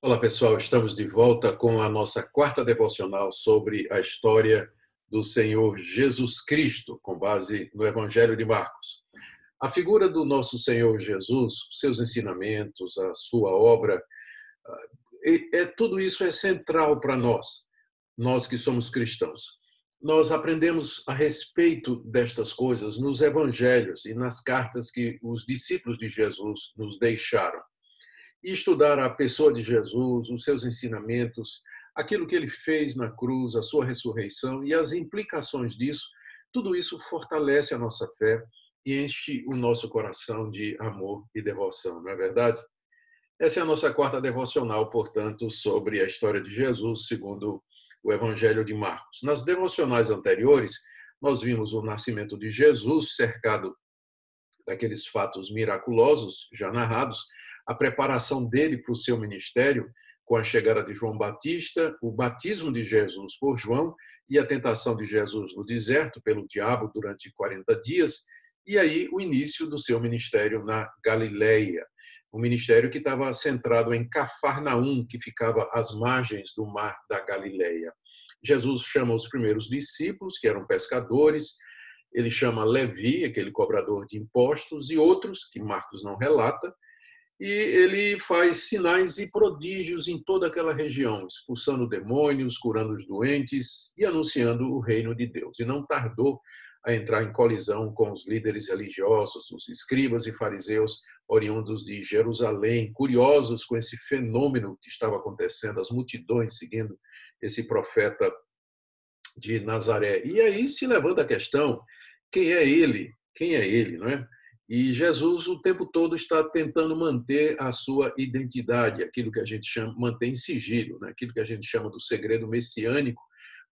Olá, pessoal. Estamos de volta com a nossa quarta devocional sobre a história do Senhor Jesus Cristo, com base no Evangelho de Marcos. A figura do nosso Senhor Jesus, seus ensinamentos, a sua obra, é, tudo isso é central para nós, nós que somos cristãos. Nós aprendemos a respeito destas coisas nos evangelhos e nas cartas que os discípulos de Jesus nos deixaram e estudar a pessoa de Jesus, os seus ensinamentos, aquilo que ele fez na cruz, a sua ressurreição e as implicações disso, tudo isso fortalece a nossa fé e enche o nosso coração de amor e devoção, não é verdade? Essa é a nossa quarta devocional, portanto, sobre a história de Jesus, segundo o Evangelho de Marcos. Nas devocionais anteriores, nós vimos o nascimento de Jesus cercado daqueles fatos miraculosos já narrados, a preparação dele para o seu ministério com a chegada de João Batista, o batismo de Jesus por João e a tentação de Jesus no deserto pelo diabo durante 40 dias, e aí o início do seu ministério na Galileia. Um ministério que estava centrado em Cafarnaum, que ficava às margens do mar da Galileia. Jesus chama os primeiros discípulos, que eram pescadores, ele chama Levi, aquele cobrador de impostos, e outros, que Marcos não relata, e ele faz sinais e prodígios em toda aquela região, expulsando demônios, curando os doentes e anunciando o reino de Deus. E não tardou a entrar em colisão com os líderes religiosos, os escribas e fariseus oriundos de Jerusalém, curiosos com esse fenômeno que estava acontecendo, as multidões seguindo esse profeta de Nazaré. E aí se levanta a questão: quem é ele? Quem é ele, não é? E Jesus o tempo todo está tentando manter a sua identidade, aquilo que a gente chama, mantém sigilo, né? aquilo que a gente chama do segredo messiânico,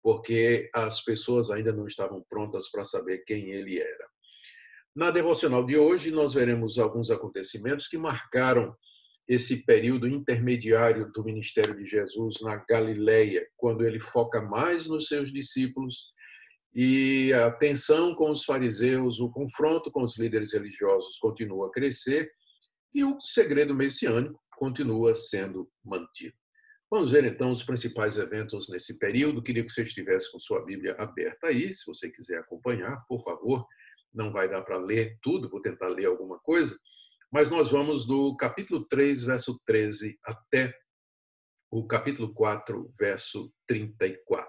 porque as pessoas ainda não estavam prontas para saber quem ele era. Na devocional de hoje, nós veremos alguns acontecimentos que marcaram esse período intermediário do ministério de Jesus na Galileia, quando ele foca mais nos seus discípulos e a tensão com os fariseus, o confronto com os líderes religiosos continua a crescer e o segredo messiânico continua sendo mantido. Vamos ver então os principais eventos nesse período. Queria que você estivesse com sua Bíblia aberta aí, se você quiser acompanhar, por favor. Não vai dar para ler tudo, vou tentar ler alguma coisa, mas nós vamos do capítulo 3, verso 13 até o capítulo 4, verso 34.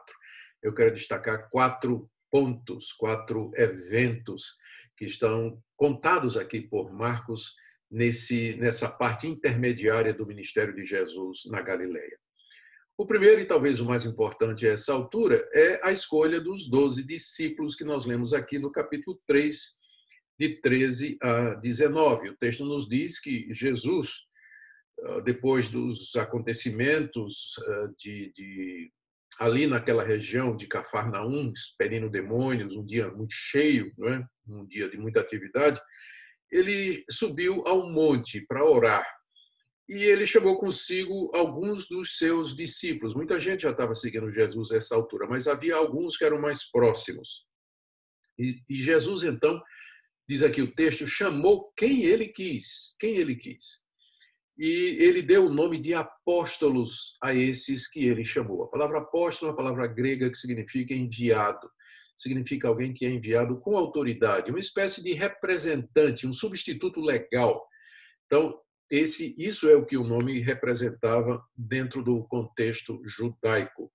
Eu quero destacar quatro pontos, quatro eventos que estão contados aqui por Marcos nesse, nessa parte intermediária do ministério de Jesus na Galileia. O primeiro, e talvez o mais importante a essa altura, é a escolha dos doze discípulos que nós lemos aqui no capítulo 3, de 13 a 19. O texto nos diz que Jesus, ah, depois dos acontecimentos ah, de, de ali naquela região de Cafarnaum, expelindo demônios, um dia muito cheio, é? um dia de muita atividade, ele subiu ao monte para orar. E ele chamou consigo alguns dos seus discípulos. Muita gente já estava seguindo Jesus a essa altura, mas havia alguns que eram mais próximos. E, e Jesus, então, diz aqui o texto, chamou quem ele quis. Quem ele quis e ele deu o nome de apóstolos a esses que ele chamou. A palavra apóstolo é uma palavra grega que significa enviado. Significa alguém que é enviado com autoridade, uma espécie de representante, um substituto legal. Então, esse, isso é o que o nome representava dentro do contexto judaico.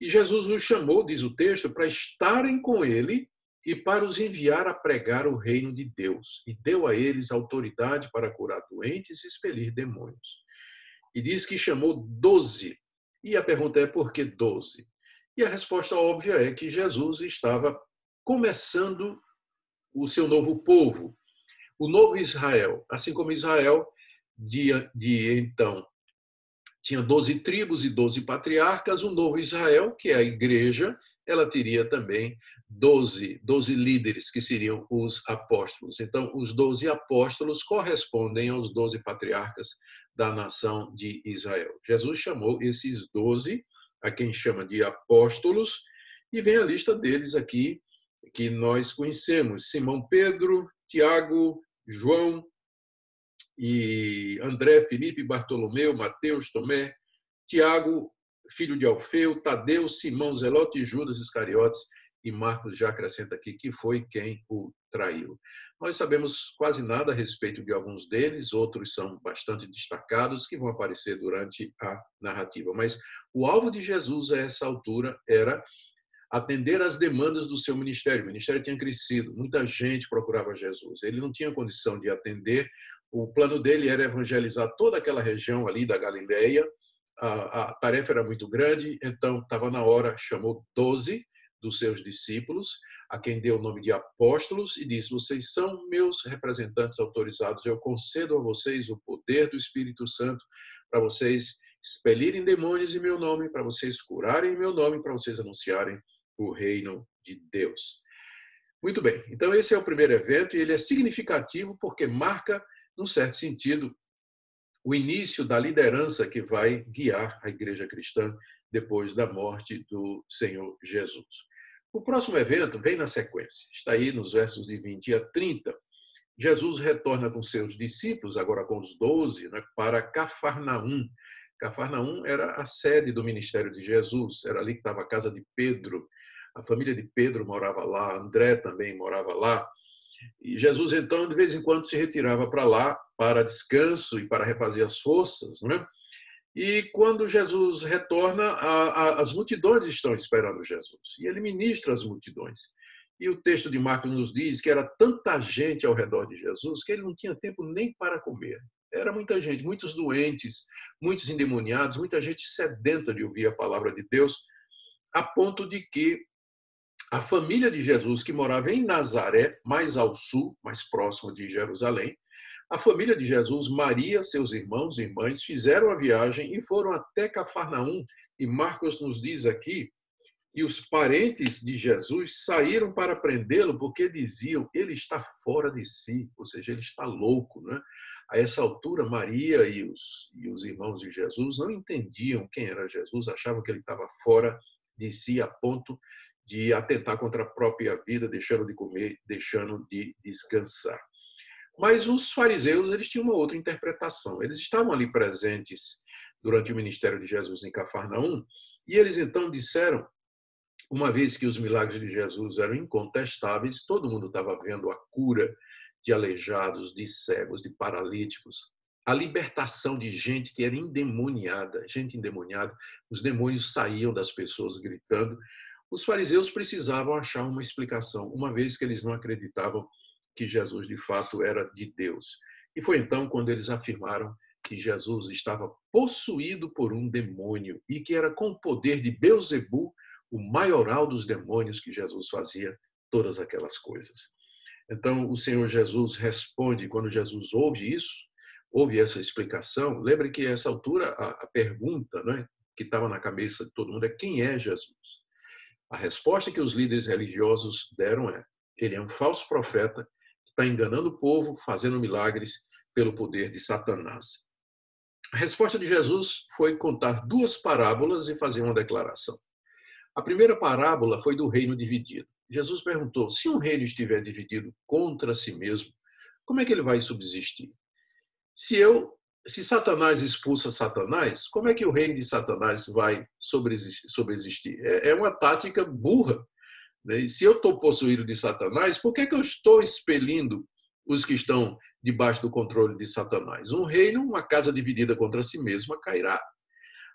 E Jesus os chamou, diz o texto, para estarem com ele e para os enviar a pregar o reino de Deus, e deu a eles autoridade para curar doentes e expelir demônios. E diz que chamou doze. E a pergunta é por que doze? E a resposta óbvia é que Jesus estava começando o seu novo povo, o novo Israel. Assim como Israel, de, de então, tinha doze tribos e doze patriarcas, o novo Israel, que é a igreja, ela teria também doze, doze líderes, que seriam os apóstolos. Então, os doze apóstolos correspondem aos doze patriarcas da nação de Israel. Jesus chamou esses doze, a quem chama de apóstolos, e vem a lista deles aqui, que nós conhecemos: Simão Pedro, Tiago, João, e André, Felipe, Bartolomeu, Mateus, Tomé, Tiago, filho de Alfeu, Tadeu, Simão, Zelote e Judas Iscariotes, e Marcos já acrescenta aqui que foi quem o traiu. Nós sabemos quase nada a respeito de alguns deles, outros são bastante destacados que vão aparecer durante a narrativa. Mas o alvo de Jesus a essa altura era atender às demandas do seu ministério. O ministério tinha crescido, muita gente procurava Jesus. Ele não tinha condição de atender. O plano dele era evangelizar toda aquela região ali da Galileia. A, a tarefa era muito grande, então estava na hora, chamou doze dos seus discípulos, a quem deu o nome de apóstolos, e disse: Vocês são meus representantes autorizados, eu concedo a vocês o poder do Espírito Santo para vocês expelirem demônios em meu nome, para vocês curarem em meu nome, para vocês anunciarem o reino de Deus. Muito bem, então esse é o primeiro evento e ele é significativo porque marca, num certo sentido, o início da liderança que vai guiar a igreja cristã depois da morte do Senhor Jesus. O próximo evento vem na sequência, está aí nos versos de 20 a 30. Jesus retorna com seus discípulos, agora com os doze, né, para Cafarnaum. Cafarnaum era a sede do ministério de Jesus, era ali que estava a casa de Pedro. A família de Pedro morava lá, André também morava lá. E Jesus, então, de vez em quando se retirava para lá para descanso e para refazer as forças, não é? E quando Jesus retorna, a, a, as multidões estão esperando Jesus. E ele ministra as multidões. E o texto de Marcos nos diz que era tanta gente ao redor de Jesus que ele não tinha tempo nem para comer. Era muita gente, muitos doentes, muitos endemoniados, muita gente sedenta de ouvir a palavra de Deus, a ponto de que a família de Jesus, que morava em Nazaré, mais ao sul, mais próximo de Jerusalém, a família de Jesus, Maria, seus irmãos e irmãs, fizeram a viagem e foram até Cafarnaum. E Marcos nos diz aqui e os parentes de Jesus saíram para prendê-lo porque diziam ele está fora de si, ou seja, ele está louco. Né? A essa altura, Maria e os, e os irmãos de Jesus não entendiam quem era Jesus, achavam que ele estava fora de si a ponto de atentar contra a própria vida, deixando de comer, deixando de descansar. Mas os fariseus eles tinham uma outra interpretação. Eles estavam ali presentes durante o ministério de Jesus em Cafarnaum e eles então disseram, uma vez que os milagres de Jesus eram incontestáveis, todo mundo estava vendo a cura de aleijados, de cegos, de paralíticos, a libertação de gente que era endemoniada, gente endemoniada, os demônios saíam das pessoas gritando. Os fariseus precisavam achar uma explicação, uma vez que eles não acreditavam que Jesus de fato era de Deus. E foi então quando eles afirmaram que Jesus estava possuído por um demônio e que era com o poder de Beuzebu, o maioral dos demônios, que Jesus fazia todas aquelas coisas. Então, o Senhor Jesus responde, quando Jesus ouve isso, ouve essa explicação, lembre que a essa altura a, a pergunta né, que estava na cabeça de todo mundo é quem é Jesus? A resposta que os líderes religiosos deram é: ele é um falso profeta está enganando o povo, fazendo milagres pelo poder de Satanás. A resposta de Jesus foi contar duas parábolas e fazer uma declaração. A primeira parábola foi do reino dividido. Jesus perguntou: se um reino estiver dividido contra si mesmo, como é que ele vai subsistir? Se eu, se Satanás expulsa Satanás, como é que o reino de Satanás vai sobreexistir? É, é uma tática burra? E se eu estou possuído de Satanás, por que, que eu estou expelindo os que estão debaixo do controle de Satanás? Um reino, uma casa dividida contra si mesma, cairá.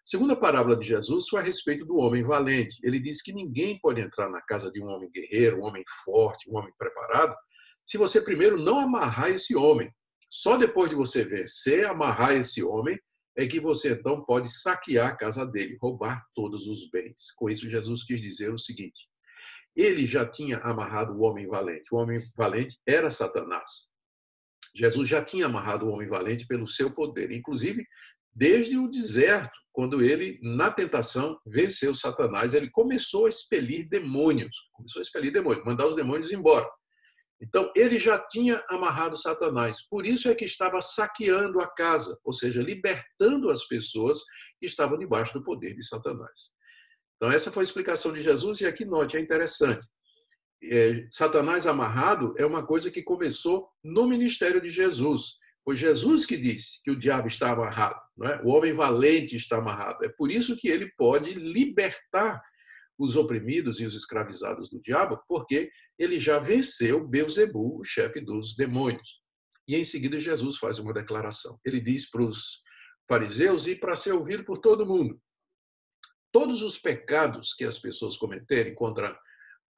Segunda parábola de Jesus foi a respeito do homem valente. Ele disse que ninguém pode entrar na casa de um homem guerreiro, um homem forte, um homem preparado, se você primeiro não amarrar esse homem. Só depois de você vencer, amarrar esse homem, é que você então pode saquear a casa dele, roubar todos os bens. Com isso, Jesus quis dizer o seguinte: ele já tinha amarrado o homem valente. O homem valente era Satanás. Jesus já tinha amarrado o homem valente pelo seu poder, inclusive desde o deserto, quando ele, na tentação, venceu Satanás, ele começou a expelir demônios, começou a expelir demônios, mandar os demônios embora. Então, ele já tinha amarrado Satanás, por isso é que estava saqueando a casa, ou seja, libertando as pessoas que estavam debaixo do poder de Satanás. Então, essa foi a explicação de Jesus, e aqui note, é interessante. É, Satanás amarrado é uma coisa que começou no ministério de Jesus, Foi Jesus que disse que o diabo está amarrado, é? o homem valente está amarrado. É por isso que ele pode libertar os oprimidos e os escravizados do diabo, porque ele já venceu Beuzebu, o chefe dos demônios. E em seguida Jesus faz uma declaração. Ele diz para os fariseus e para ser ouvido por todo mundo: todos os pecados que as pessoas cometerem contra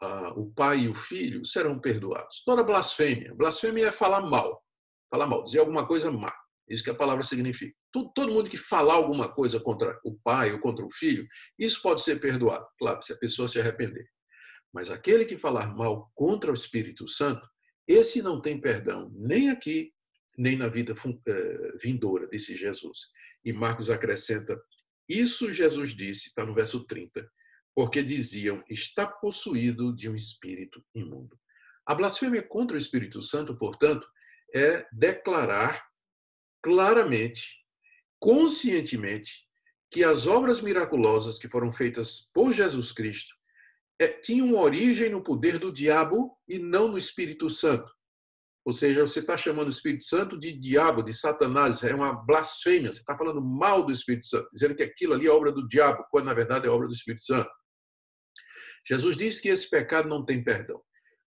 ah, o pai e o filho serão perdoados. Toda blasfêmia, blasfêmia é falar mal, falar mal, dizer alguma coisa má. Isso que a palavra significa. Todo, todo mundo que falar alguma coisa contra o pai ou contra o filho, isso pode ser perdoado, claro, se a pessoa se arrepender. Mas aquele que falar mal contra o Espírito Santo, esse não tem perdão, nem aqui, nem na vida eh, vindoura, disse Jesus. E Marcos acrescenta: Isso Jesus disse, está no verso 30, porque diziam: Está possuído de um espírito imundo. A blasfêmia contra o Espírito Santo, portanto, é declarar claramente, conscientemente, que as obras miraculosas que foram feitas por Jesus Cristo é, tinham origem no poder do diabo e não no Espírito Santo. Ou seja, você está chamando o Espírito Santo de diabo, de Satanás, é uma blasfêmia. Você está falando mal do Espírito Santo, dizendo que aquilo ali é obra do diabo, quando na verdade é obra do Espírito Santo. Jesus disse que esse pecado não tem perdão.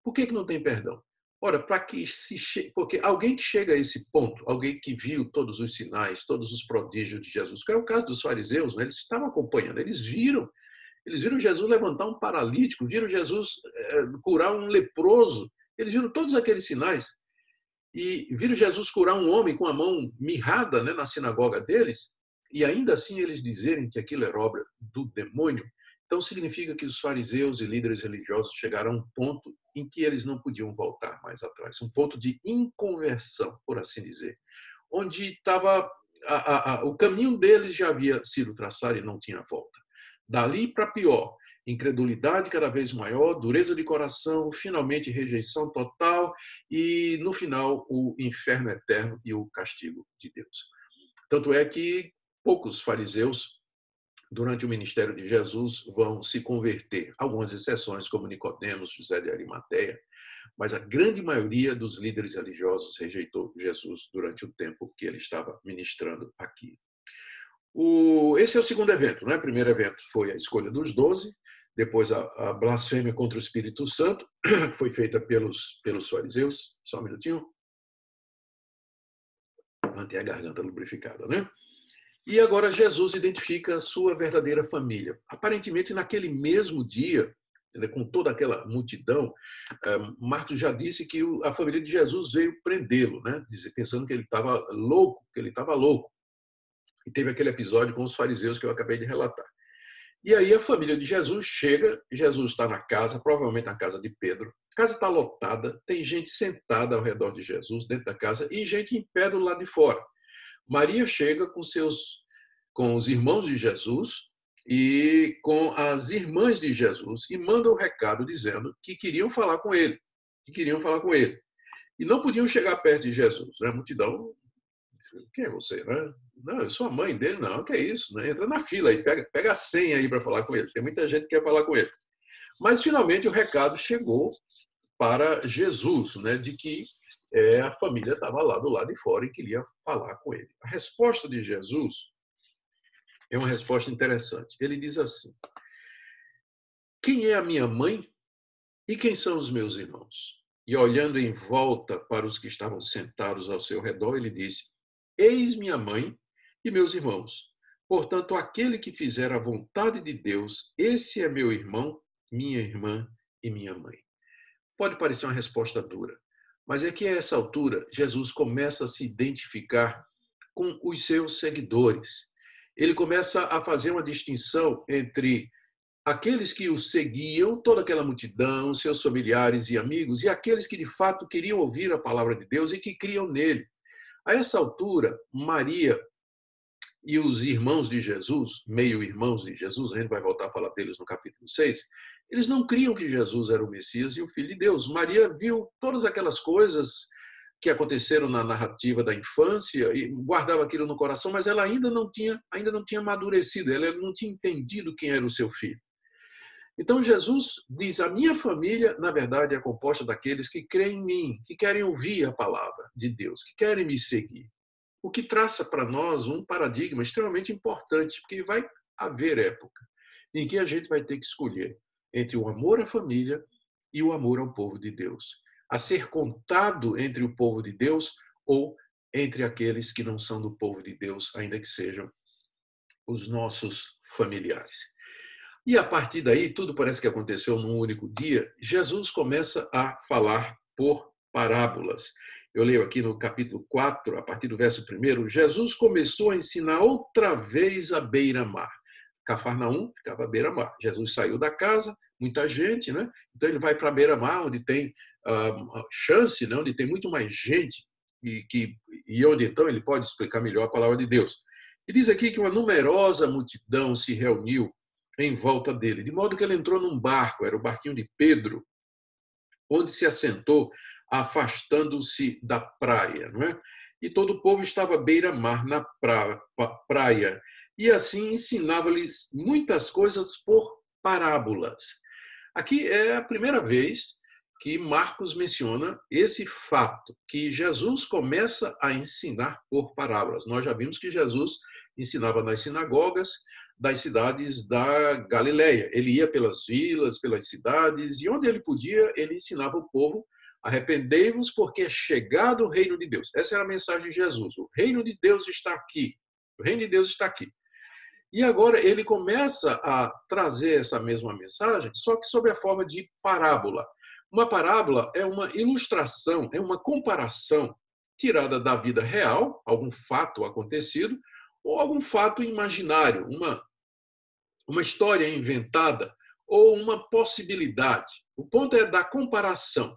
Por que, que não tem perdão? Ora, para que se chegue, porque alguém que chega a esse ponto, alguém que viu todos os sinais, todos os prodígios de Jesus, que é o caso dos fariseus, né? eles estavam acompanhando, eles viram, eles viram Jesus levantar um paralítico, viram Jesus é, curar um leproso, eles viram todos aqueles sinais e viram Jesus curar um homem com a mão mirrada né, na sinagoga deles, e ainda assim eles dizerem que aquilo era obra do demônio, então significa que os fariseus e líderes religiosos chegaram a um ponto em que eles não podiam voltar mais atrás, um ponto de inconversão, por assim dizer, onde estava o caminho deles já havia sido traçado e não tinha volta. Dali para pior, incredulidade cada vez maior, dureza de coração, finalmente rejeição total e no final o inferno eterno e o castigo de Deus. Tanto é que poucos fariseus durante o ministério de Jesus vão se converter. Algumas exceções, como Nicodemos, José de Arimateia, mas a grande maioria dos líderes religiosos rejeitou Jesus durante o tempo que ele estava ministrando aqui. O, esse é o segundo evento. Né? O primeiro evento foi a escolha dos doze, depois a, a blasfêmia contra o Espírito Santo, que foi feita pelos, pelos fariseus. Só um minutinho. Manter a garganta lubrificada, né? E agora Jesus identifica a sua verdadeira família. Aparentemente, naquele mesmo dia, com toda aquela multidão, eh, Marcos já disse que a família de Jesus veio prendê-lo, né? pensando que ele estava louco, que ele estava louco. E teve aquele episódio com os fariseus que eu acabei de relatar. E aí a família de Jesus chega, Jesus está na casa, provavelmente na casa de Pedro. A casa está lotada, tem gente sentada ao redor de Jesus dentro da casa e gente em pé do lado de fora. Maria chega com seus com os irmãos de Jesus e com as irmãs de Jesus e manda um recado dizendo que queriam falar com ele, que queriam falar com ele. E não podiam chegar perto de Jesus. Né? A multidão, quem é você? Né? Não, eu sou a mãe dele, não, que é isso? Né? Entra na fila aí, pega, pega a senha aí para falar com ele. Tem muita gente que quer falar com ele. Mas finalmente o recado chegou para Jesus, né, de que é, a família estava lá do lado de fora e queria falar com ele. A resposta de Jesus é uma resposta interessante. Ele diz assim: Quem é a minha mãe e quem são os meus irmãos? E olhando em volta para os que estavam sentados ao seu redor, ele disse: Eis minha mãe e meus irmãos. Portanto, aquele que fizer a vontade de Deus, esse é meu irmão, minha irmã e minha mãe. Pode parecer uma resposta dura, mas é que a essa altura Jesus começa a se identificar com os seus seguidores. Ele começa a fazer uma distinção entre aqueles que o seguiam, toda aquela multidão, seus familiares e amigos, e aqueles que de fato queriam ouvir a palavra de Deus e que criam nele. A essa altura, Maria e os irmãos de Jesus, meio-irmãos de Jesus, a gente vai voltar a falar deles no capítulo 6, eles não criam que Jesus era o Messias e o Filho de Deus. Maria viu todas aquelas coisas que aconteceram na narrativa da infância e guardava aquilo no coração, mas ela ainda não tinha, ainda não tinha amadurecido, ela não tinha entendido quem era o seu filho. Então Jesus diz: a minha família, na verdade, é composta daqueles que creem em mim, que querem ouvir a palavra de Deus, que querem me seguir. O que traça para nós um paradigma extremamente importante, porque vai haver época em que a gente vai ter que escolher entre o amor à família e o amor ao povo de Deus, a ser contado entre o povo de Deus ou entre aqueles que não são do povo de Deus, ainda que sejam os nossos familiares. E a partir daí, tudo parece que aconteceu num único dia, Jesus começa a falar por parábolas. Eu leio aqui no capítulo 4, a partir do verso 1, Jesus começou a ensinar outra vez a beira-mar. Cafarnaum ficava à beira-mar. Jesus saiu da casa, muita gente, né? Então ele vai para a beira-mar, onde tem uh, chance, né? onde tem muito mais gente e, que, e onde então ele pode explicar melhor a palavra de Deus. E diz aqui que uma numerosa multidão se reuniu em volta dele, de modo que ele entrou num barco, era o barquinho de Pedro, onde se assentou, afastando-se da praia. Não é? E todo o povo estava beira-mar, na praia, e assim ensinava-lhes muitas coisas por parábolas. Aqui é a primeira vez que Marcos menciona esse fato, que Jesus começa a ensinar por parábolas. Nós já vimos que Jesus ensinava nas sinagogas das cidades da Galileia. Ele ia pelas vilas, pelas cidades, e onde ele podia, ele ensinava o povo arrependei-vos porque é chegado o reino de Deus. Essa era a mensagem de Jesus. O reino de Deus está aqui. O reino de Deus está aqui. E agora ele começa a trazer essa mesma mensagem, só que sob a forma de parábola. Uma parábola é uma ilustração, é uma comparação tirada da vida real, algum fato acontecido, ou algum fato imaginário, uma, uma história inventada ou uma possibilidade. O ponto é da comparação.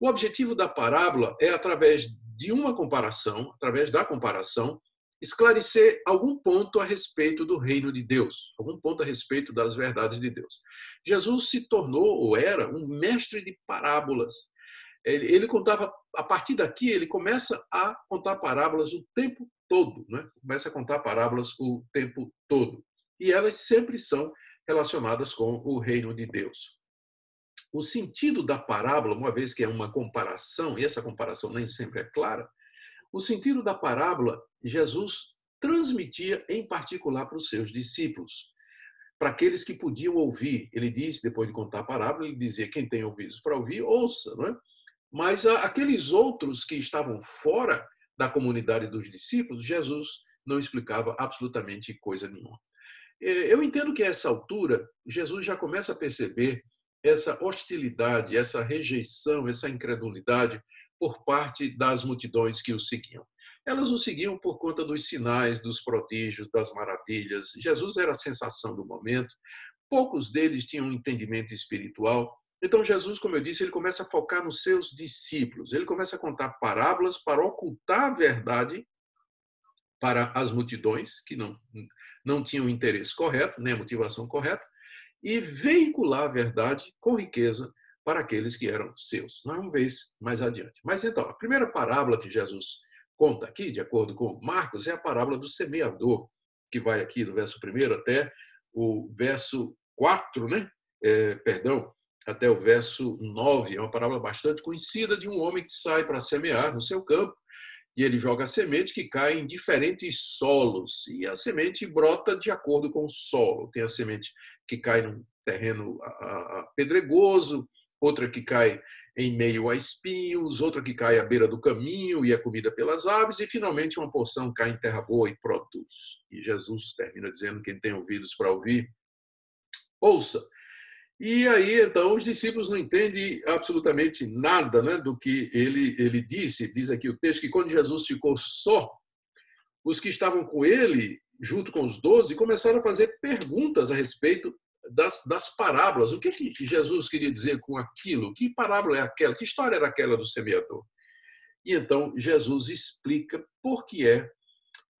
O objetivo da parábola é, através de uma comparação, através da comparação, esclarecer algum ponto a respeito do reino de Deus, algum ponto a respeito das verdades de Deus. Jesus se tornou, ou era, um mestre de parábolas. Ele, ele contava, a partir daqui, ele começa a contar parábolas o tempo todo, né? começa a contar parábolas o tempo todo. E elas sempre são relacionadas com o reino de Deus. O sentido da parábola, uma vez que é uma comparação, e essa comparação nem sempre é clara, o sentido da parábola, Jesus transmitia em particular para os seus discípulos, para aqueles que podiam ouvir. Ele disse, depois de contar a parábola, ele dizia: quem tem ouvidos para ouvir, ouça, não é? Mas aqueles outros que estavam fora da comunidade dos discípulos, Jesus não explicava absolutamente coisa nenhuma. Eu entendo que a essa altura, Jesus já começa a perceber essa hostilidade, essa rejeição, essa incredulidade por parte das multidões que o seguiam. Elas o seguiam por conta dos sinais, dos prodígios, das maravilhas. Jesus era a sensação do momento. Poucos deles tinham um entendimento espiritual. Então, Jesus, como eu disse, ele começa a focar nos seus discípulos. Ele começa a contar parábolas para ocultar a verdade para as multidões, que não, não tinham o interesse correto, nem a motivação correta, e veicular a verdade com riqueza para aqueles que eram seus. Nós vamos ver isso mais adiante. Mas então, a primeira parábola que Jesus conta aqui, de acordo com Marcos, é a parábola do semeador, que vai aqui do verso 1 até o verso 4, né? É, perdão, até o verso 9. É uma parábola bastante conhecida de um homem que sai para semear no seu campo e ele joga a semente que cai em diferentes solos e a semente brota de acordo com o solo. Tem a semente que cai num terreno pedregoso, outra que cai em meio a espinhos, outra que cai à beira do caminho e é comida pelas aves, e finalmente uma porção cai em terra boa e produz. E Jesus termina dizendo: quem tem ouvidos para ouvir, ouça. E aí, então, os discípulos não entendem absolutamente nada né, do que ele, ele disse. Diz aqui o texto que quando Jesus ficou só, os que estavam com ele, junto com os doze, começaram a fazer perguntas a respeito das, das parábolas. O que, que Jesus queria dizer com aquilo? Que parábola é aquela? Que história era aquela do semeador? E então Jesus explica por que é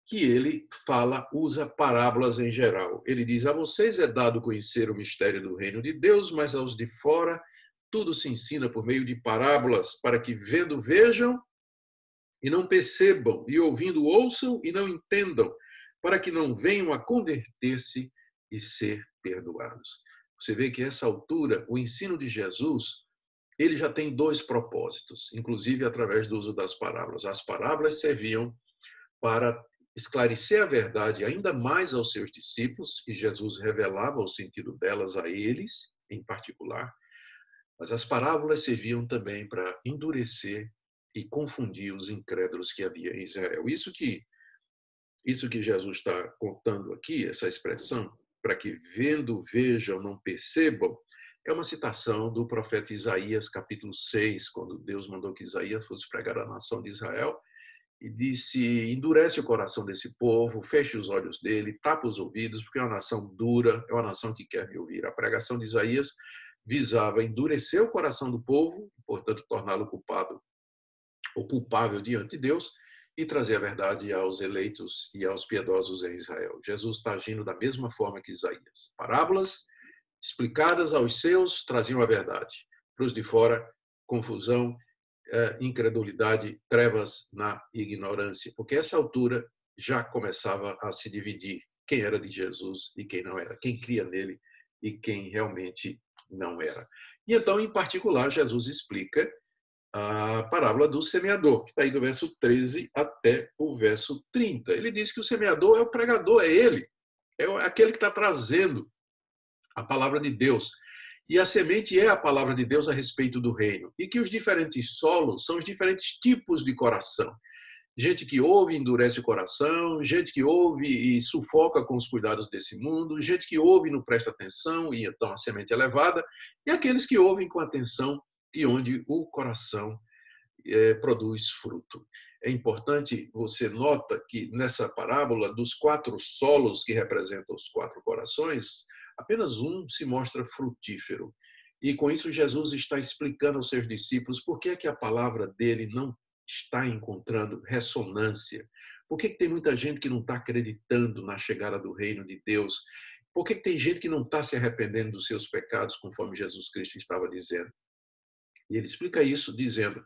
que ele fala, usa parábolas em geral. Ele diz: A vocês é dado conhecer o mistério do reino de Deus, mas aos de fora tudo se ensina por meio de parábolas, para que vendo vejam e não percebam, e ouvindo ouçam e não entendam, para que não venham a converter-se e ser perdoados. você vê que essa altura, o ensino de Jesus, ele já tem dois propósitos, inclusive através do uso das parábolas. As parábolas serviam para esclarecer a verdade ainda mais aos seus discípulos, e Jesus revelava o sentido delas a eles, em particular, mas as parábolas serviam também para endurecer e confundir os incrédulos que havia em Israel. Isso que isso que Jesus está contando aqui, essa expressão, para que vendo, vejam, não percebam, é uma citação do profeta Isaías, capítulo 6, quando Deus mandou que Isaías fosse pregar à nação de Israel, e disse: endurece o coração desse povo, feche os olhos dele, tapa os ouvidos, porque é uma nação dura, é uma nação que quer me ouvir. A pregação de Isaías visava endurecer o coração do povo, portanto, torná-lo culpado ou culpável diante de Deus, e trazer a verdade aos eleitos e aos piedosos em Israel. Jesus está agindo da mesma forma que Isaías. Parábolas explicadas aos seus traziam a verdade. Para os de fora, confusão, incredulidade, trevas na ignorância. Porque essa altura já começava a se dividir quem era de Jesus e quem não era, quem cria nele e quem realmente não era. E então, em particular, Jesus explica a parábola do semeador, que está aí do verso 13 até o verso 30. Ele diz que o semeador é o pregador, é ele, é aquele que está trazendo a palavra de Deus. E a semente é a palavra de Deus a respeito do reino. E que os diferentes solos são os diferentes tipos de coração. Gente que ouve endurece o coração, gente que ouve e sufoca com os cuidados desse mundo, gente que ouve e não presta atenção e então a semente é levada, e aqueles que ouvem com atenção e onde o coração é, produz fruto. É importante, você nota que nessa parábola, dos quatro solos que representam os quatro corações, apenas um se mostra frutífero. E com isso, Jesus está explicando aos seus discípulos por que, é que a palavra dele não está encontrando ressonância. Por que, que tem muita gente que não está acreditando na chegada do reino de Deus? Por que, que tem gente que não está se arrependendo dos seus pecados, conforme Jesus Cristo estava dizendo? E ele explica isso dizendo: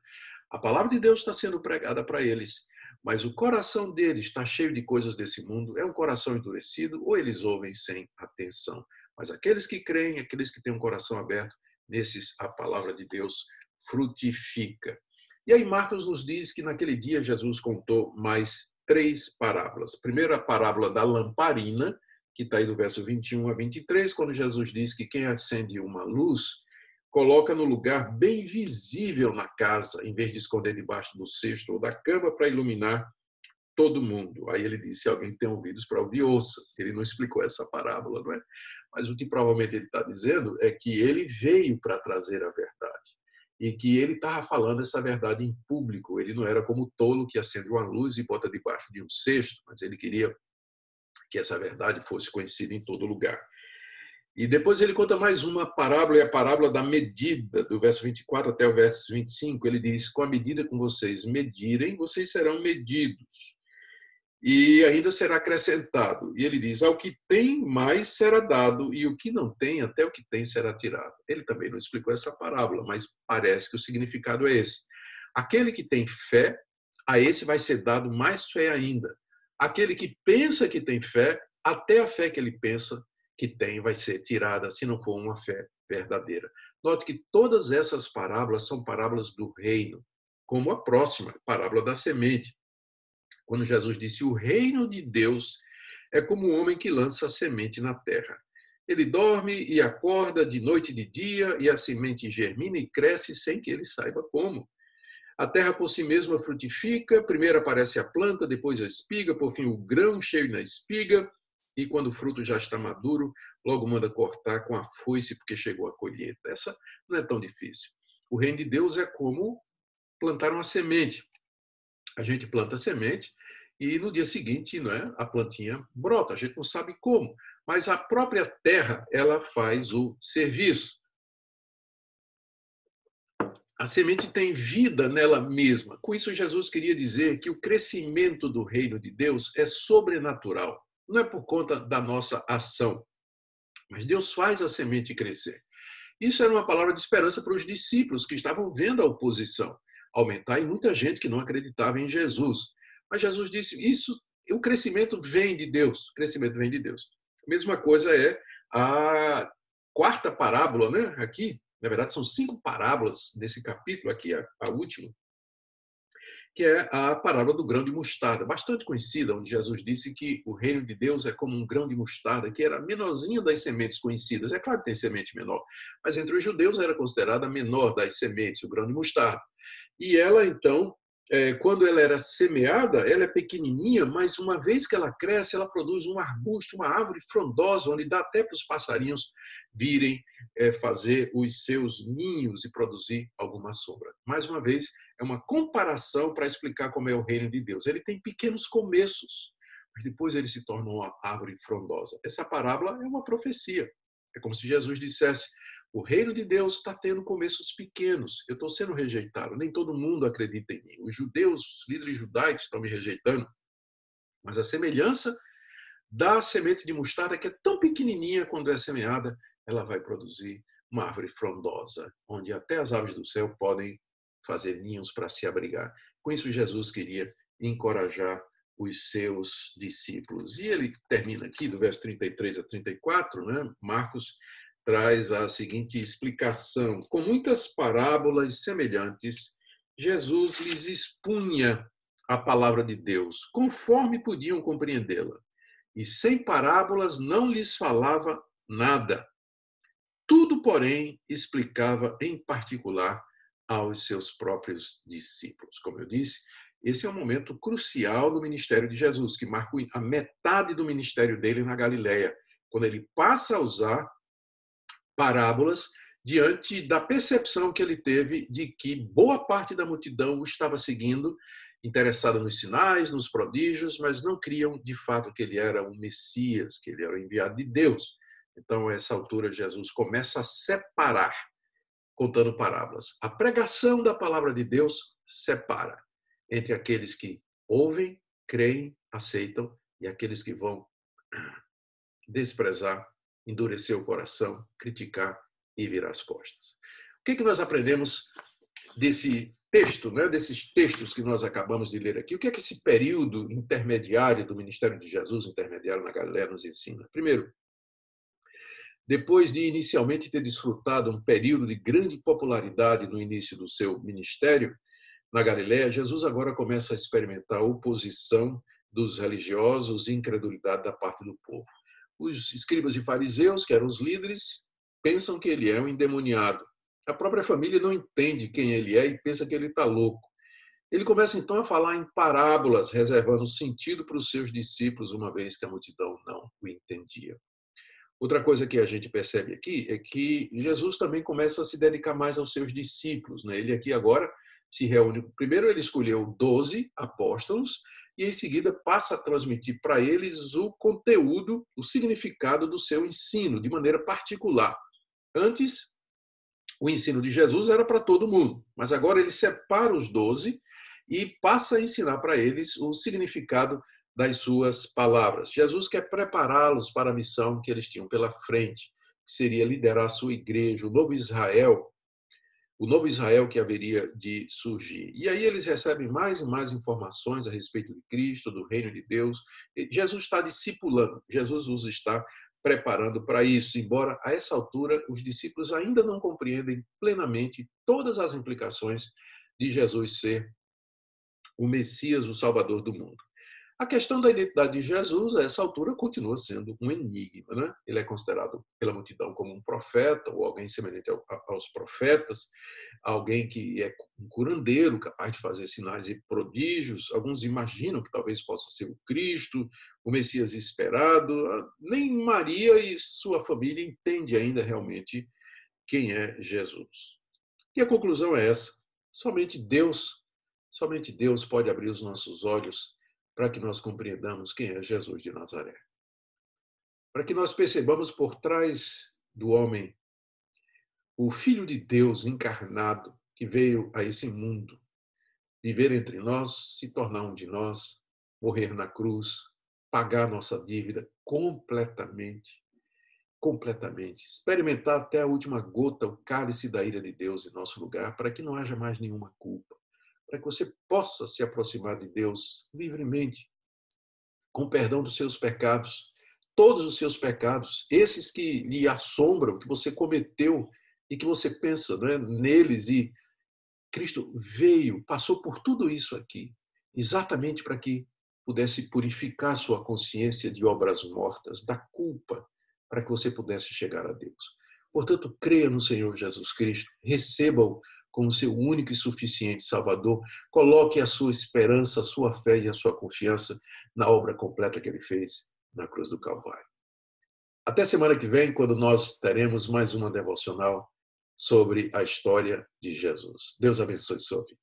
a palavra de Deus está sendo pregada para eles, mas o coração deles está cheio de coisas desse mundo, é um coração endurecido, ou eles ouvem sem atenção. Mas aqueles que creem, aqueles que têm um coração aberto, nesses a palavra de Deus frutifica. E aí Marcos nos diz que naquele dia Jesus contou mais três parábolas. Primeiro, a parábola da lamparina, que está aí do verso 21 a 23, quando Jesus diz que quem acende uma luz coloca no lugar bem visível na casa, em vez de esconder debaixo do cesto ou da cama para iluminar todo mundo. Aí ele disse: alguém tem ouvidos para ouvir, ouça. Ele não explicou essa parábola, não é? Mas o que provavelmente ele está dizendo é que ele veio para trazer a verdade e que ele estava falando essa verdade em público. Ele não era como o tolo que acende uma luz e bota debaixo de um cesto, mas ele queria que essa verdade fosse conhecida em todo lugar. E depois ele conta mais uma parábola, é a parábola da medida, do verso 24 até o verso 25. Ele diz: Com a medida com vocês medirem, vocês serão medidos. E ainda será acrescentado. E ele diz: Ao que tem, mais será dado, e o que não tem, até o que tem será tirado. Ele também não explicou essa parábola, mas parece que o significado é esse. Aquele que tem fé, a esse vai ser dado mais fé ainda. Aquele que pensa que tem fé, até a fé que ele pensa que tem vai ser tirada se não for uma fé verdadeira. Note que todas essas parábolas são parábolas do reino, como a próxima, parábola da semente. Quando Jesus disse: O reino de Deus é como um homem que lança a semente na terra. Ele dorme e acorda de noite e de dia, e a semente germina e cresce sem que ele saiba como. A terra por si mesma frutifica, primeiro aparece a planta, depois a espiga, por fim o grão cheio na espiga, e quando o fruto já está maduro, logo manda cortar com a foice, porque chegou a colheita. Essa não é tão difícil. O reino de Deus é como plantar uma semente. A gente planta a semente e no dia seguinte, não é, a plantinha brota. A gente não sabe como, mas a própria terra ela faz o serviço. A semente tem vida nela mesma. Com isso, Jesus queria dizer que o crescimento do reino de Deus é sobrenatural não é por conta da nossa ação, mas Deus faz a semente crescer. Isso era uma palavra de esperança para os discípulos que estavam vendo a oposição aumentar e muita gente que não acreditava em Jesus. Mas Jesus disse: Isso, o crescimento vem de Deus. O crescimento vem de Deus. A mesma coisa é a quarta parábola, né? Aqui, na verdade, são cinco parábolas nesse capítulo, aqui a, a última, que é a parábola do grão de mostarda, bastante conhecida, onde Jesus disse que o reino de Deus é como um grão de mostarda, que era a menorzinha das sementes conhecidas. É claro que tem semente menor, mas entre os judeus era considerada a menor das sementes, o grão de mostarda. E ela, então, é, quando ela era semeada, ela é pequenininha, mas uma vez que ela cresce, ela produz um arbusto, uma árvore frondosa, onde dá até para os passarinhos virem é, fazer os seus ninhos e produzir alguma sombra. Mais uma vez, é uma comparação para explicar como é o reino de Deus. Ele tem pequenos começos, mas depois ele se torna uma árvore frondosa. Essa parábola é uma profecia. É como se Jesus dissesse: o reino de Deus está tendo começos pequenos. Eu estou sendo rejeitado. Nem todo mundo acredita em mim. Os judeus, os líderes judaicos estão me rejeitando. Mas a semelhança da semente de mostarda, que é tão pequenininha quando é semeada, ela vai produzir uma árvore frondosa, onde até as aves do céu podem fazer ninhos para se abrigar. Com isso, Jesus queria encorajar os seus discípulos. E ele termina aqui, do verso 33 a 34, né? Marcos traz a seguinte explicação: com muitas parábolas semelhantes, Jesus lhes expunha a palavra de Deus, conforme podiam compreendê-la. E sem parábolas não lhes falava nada. Tudo, porém, explicava em particular aos seus próprios discípulos. Como eu disse, esse é um momento crucial do ministério de Jesus, que marca a metade do ministério dele na Galileia, quando ele passa a usar parábolas diante da percepção que ele teve de que boa parte da multidão o estava seguindo, interessada nos sinais, nos prodígios, mas não criam de fato que ele era um Messias, que ele era o enviado de Deus. Então, a essa altura, Jesus começa a separar, contando parábolas. A pregação da palavra de Deus separa entre aqueles que ouvem, creem, aceitam e aqueles que vão desprezar endurecer o coração, criticar e virar as costas. O que, é que nós aprendemos desse texto, né, desses textos que nós acabamos de ler aqui? O que é que esse período intermediário do ministério de Jesus, intermediário na Galileia, nos ensina? Primeiro, depois de inicialmente ter desfrutado um período de grande popularidade no início do seu ministério na Galileia, Jesus agora começa a experimentar oposição dos religiosos e incredulidade da parte do povo. Os escribas e fariseus, que eram os líderes, pensam que ele é um endemoniado. A própria família não entende quem ele é e pensa que ele está louco. Ele começa então a falar em parábolas, reservando sentido para os seus discípulos, uma vez que a multidão não o entendia. Outra coisa que a gente percebe aqui é que Jesus também começa a se dedicar mais aos seus discípulos. Né? Ele aqui agora se reúne. Primeiro, ele escolheu 12 apóstolos e em seguida passa a transmitir para eles o conteúdo, o significado do seu ensino, de maneira particular. Antes, o ensino de Jesus era para todo mundo, mas agora ele separa os doze e passa a ensinar para eles o significado das suas palavras. Jesus quer prepará-los para a missão que eles tinham pela frente, que seria liderar a sua igreja, o novo Israel, o novo Israel que haveria de surgir. E aí eles recebem mais e mais informações a respeito de Cristo, do reino de Deus. Jesus está discipulando, Jesus os está preparando para isso, embora a essa altura os discípulos ainda não compreendem plenamente todas as implicações de Jesus ser o Messias, o Salvador do mundo. A questão da identidade de Jesus, a essa altura, continua sendo um enigma. Né? Ele é considerado pela multidão como um profeta, ou alguém semelhante aos profetas, alguém que é um curandeiro, capaz de fazer sinais e prodígios. Alguns imaginam que talvez possa ser o Cristo, o Messias esperado. Nem Maria e sua família entendem ainda realmente quem é Jesus. E a conclusão é essa: somente Deus, somente Deus pode abrir os nossos olhos para que nós compreendamos quem é Jesus de Nazaré. Para que nós percebamos por trás do homem o Filho de Deus encarnado que veio a esse mundo, viver entre nós, se tornar um de nós, morrer na cruz, pagar nossa dívida completamente, completamente, experimentar até a última gota o cálice da ira de Deus em nosso lugar, para que não haja mais nenhuma culpa para que você possa se aproximar de Deus livremente, com perdão dos seus pecados, todos os seus pecados, esses que lhe assombram, que você cometeu e que você pensa não é, neles e Cristo veio, passou por tudo isso aqui, exatamente para que pudesse purificar sua consciência de obras mortas, da culpa, para que você pudesse chegar a Deus. Portanto, creia no Senhor Jesus Cristo, receba-o como seu único e suficiente Salvador, coloque a sua esperança, a sua fé e a sua confiança na obra completa que ele fez na cruz do Calvário. Até semana que vem, quando nós teremos mais uma devocional sobre a história de Jesus. Deus abençoe sua vida.